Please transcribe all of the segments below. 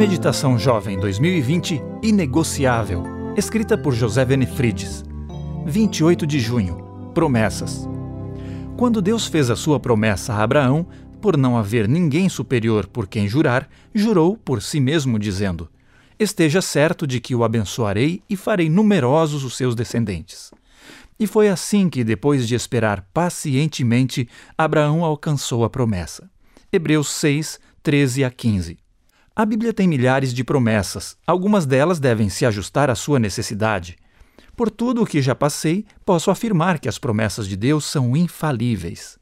Meditação Jovem 2020 Inegociável, escrita por José Benefrides. 28 de junho. Promessas. Quando Deus fez a sua promessa a Abraão, por não haver ninguém superior por quem jurar, jurou por si mesmo, dizendo: Esteja certo de que o abençoarei e farei numerosos os seus descendentes. E foi assim que, depois de esperar pacientemente, Abraão alcançou a promessa. Hebreus 6, 13 a 15. A Bíblia tem milhares de promessas, algumas delas devem se ajustar à sua necessidade. Por tudo o que já passei, posso afirmar que as promessas de Deus são infalíveis.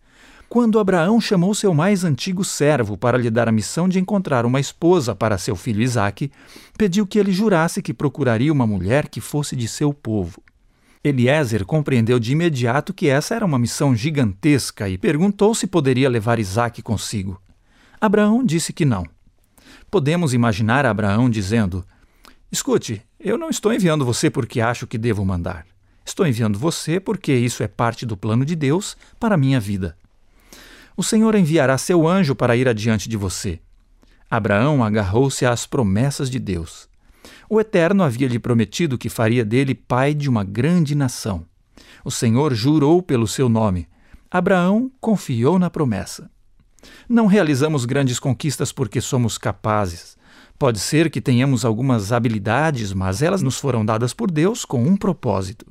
Quando Abraão chamou seu mais antigo servo para lhe dar a missão de encontrar uma esposa para seu filho Isaque, pediu que ele jurasse que procuraria uma mulher que fosse de seu povo. Eliezer compreendeu de imediato que essa era uma missão gigantesca e perguntou se poderia levar Isaque consigo. Abraão disse que não. Podemos imaginar Abraão dizendo: Escute, eu não estou enviando você porque acho que devo mandar. Estou enviando você porque isso é parte do plano de Deus para a minha vida. O Senhor enviará seu anjo para ir adiante de você. Abraão agarrou-se às promessas de Deus. O Eterno havia lhe prometido que faria dele pai de uma grande nação. O Senhor jurou pelo seu nome. Abraão confiou na promessa. Não realizamos grandes conquistas porque somos capazes. Pode ser que tenhamos algumas habilidades, mas elas nos foram dadas por Deus com um propósito.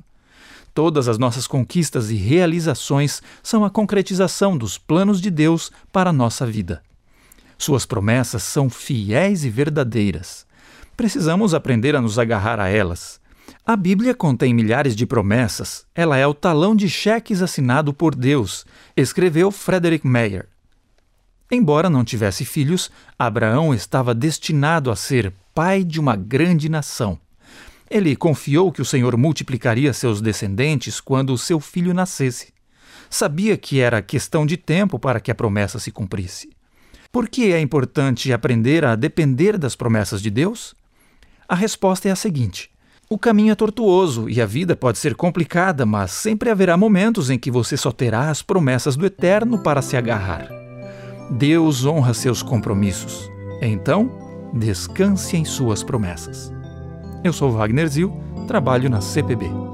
Todas as nossas conquistas e realizações são a concretização dos planos de Deus para a nossa vida. Suas promessas são fiéis e verdadeiras. Precisamos aprender a nos agarrar a elas. A Bíblia contém milhares de promessas. Ela é o talão de cheques assinado por Deus, escreveu Frederick Meyer. Embora não tivesse filhos, Abraão estava destinado a ser pai de uma grande nação. Ele confiou que o Senhor multiplicaria seus descendentes quando o seu filho nascesse. Sabia que era questão de tempo para que a promessa se cumprisse. Por que é importante aprender a depender das promessas de Deus? A resposta é a seguinte: o caminho é tortuoso e a vida pode ser complicada, mas sempre haverá momentos em que você só terá as promessas do Eterno para se agarrar. Deus honra seus compromissos. Então, descanse em suas promessas. Eu sou Wagner Zil, trabalho na CPB.